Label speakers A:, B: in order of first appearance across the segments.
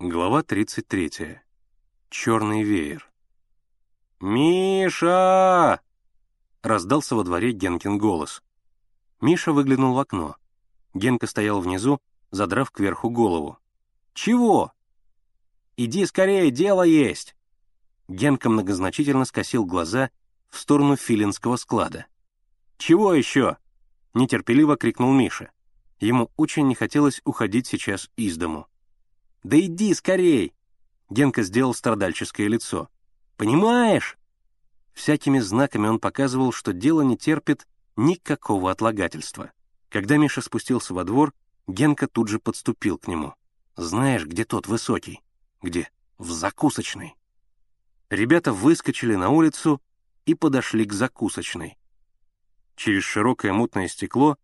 A: Глава 33. Черный веер. «Миша!» — раздался во дворе Генкин голос. Миша выглянул в окно. Генка стоял внизу, задрав кверху голову. «Чего?» «Иди скорее, дело есть!» Генка многозначительно скосил глаза в сторону филинского склада. «Чего еще?» — нетерпеливо крикнул Миша. Ему очень не хотелось уходить сейчас из дому. «Да иди скорей!» Генка сделал страдальческое лицо. «Понимаешь?» Всякими знаками он показывал, что дело не терпит никакого отлагательства. Когда Миша спустился во двор, Генка тут же подступил к нему. «Знаешь, где тот высокий?» «Где?» «В закусочной». Ребята выскочили на улицу и подошли к закусочной. Через широкое мутное стекло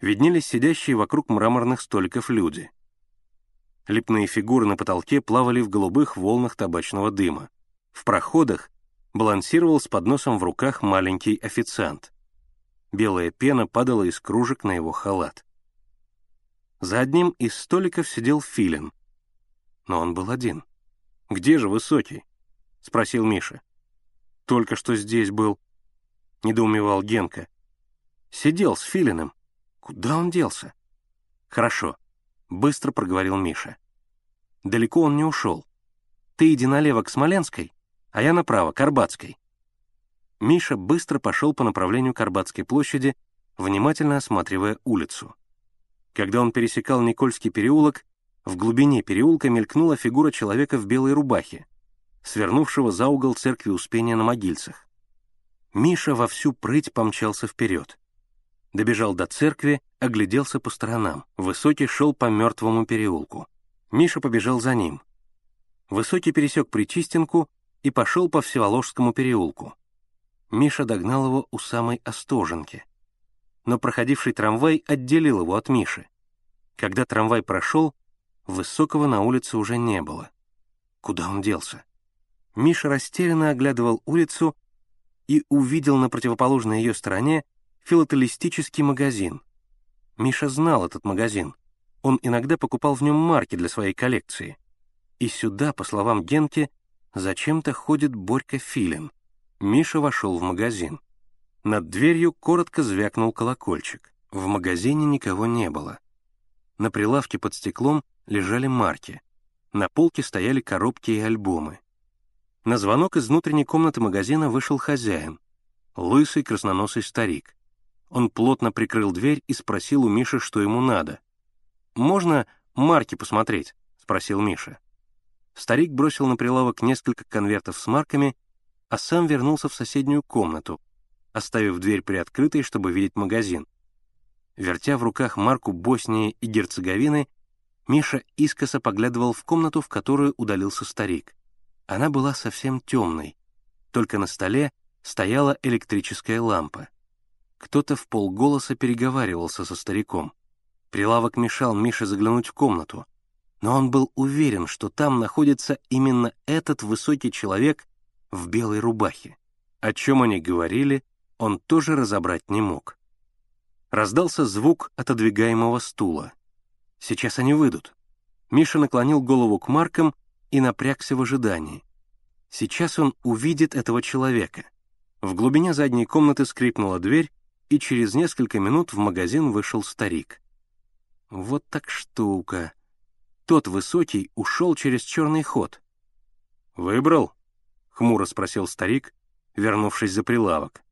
A: виднелись сидящие вокруг мраморных столиков люди — Лепные фигуры на потолке плавали в голубых волнах табачного дыма. В проходах балансировал с подносом в руках маленький официант. Белая пена падала из кружек на его халат. За одним из столиков сидел Филин. Но он был один. «Где же Высокий?» — спросил Миша. «Только что здесь был», — недоумевал Генка. «Сидел с Филиным. Куда он делся?» «Хорошо быстро проговорил Миша. Далеко он не ушел. Ты иди налево к Смоленской, а я направо, к Арбатской. Миша быстро пошел по направлению к Арбатской площади, внимательно осматривая улицу. Когда он пересекал Никольский переулок, в глубине переулка мелькнула фигура человека в белой рубахе, свернувшего за угол церкви Успения на Могильцах. Миша во всю прыть помчался вперед. Добежал до церкви, огляделся по сторонам. Высокий шел по мертвому переулку. Миша побежал за ним. Высокий пересек Причистенку и пошел по Всеволожскому переулку. Миша догнал его у самой Остоженки. Но проходивший трамвай отделил его от Миши. Когда трамвай прошел, Высокого на улице уже не было. Куда он делся? Миша растерянно оглядывал улицу и увидел на противоположной ее стороне филателистический магазин. Миша знал этот магазин. Он иногда покупал в нем марки для своей коллекции. И сюда, по словам Генки, зачем-то ходит Борька Филин. Миша вошел в магазин. Над дверью коротко звякнул колокольчик. В магазине никого не было. На прилавке под стеклом лежали марки. На полке стояли коробки и альбомы. На звонок из внутренней комнаты магазина вышел хозяин, лысый красноносый старик. Он плотно прикрыл дверь и спросил у Миши, что ему надо. «Можно марки посмотреть?» — спросил Миша. Старик бросил на прилавок несколько конвертов с марками, а сам вернулся в соседнюю комнату, оставив дверь приоткрытой, чтобы видеть магазин. Вертя в руках марку Боснии и Герцеговины, Миша искоса поглядывал в комнату, в которую удалился старик. Она была совсем темной, только на столе стояла электрическая лампа. Кто-то в полголоса переговаривался со стариком. Прилавок мешал Мише заглянуть в комнату, но он был уверен, что там находится именно этот высокий человек в белой рубахе. О чем они говорили, он тоже разобрать не мог. Раздался звук отодвигаемого стула. Сейчас они выйдут. Миша наклонил голову к маркам и напрягся в ожидании. Сейчас он увидит этого человека. В глубине задней комнаты скрипнула дверь, и через несколько минут в магазин вышел старик. Вот так штука. Тот высокий ушел через черный ход. «Выбрал?» — хмуро спросил старик, вернувшись за прилавок.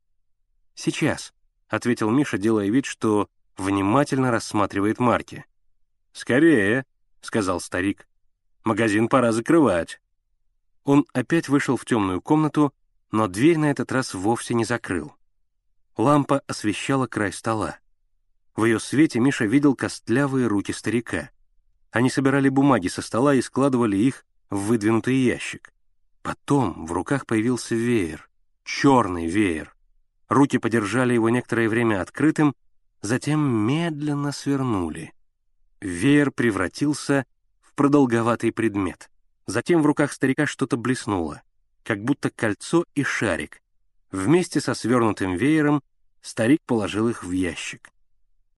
A: «Сейчас», — ответил Миша, делая вид, что внимательно рассматривает марки. «Скорее», — сказал старик. «Магазин пора закрывать». Он опять вышел в темную комнату, но дверь на этот раз вовсе не закрыл. Лампа освещала край стола. В ее свете Миша видел костлявые руки старика. Они собирали бумаги со стола и складывали их в выдвинутый ящик. Потом в руках появился веер, черный веер. Руки подержали его некоторое время открытым, затем медленно свернули. Веер превратился в продолговатый предмет. Затем в руках старика что-то блеснуло, как будто кольцо и шарик. Вместе со свернутым веером Старик положил их в ящик.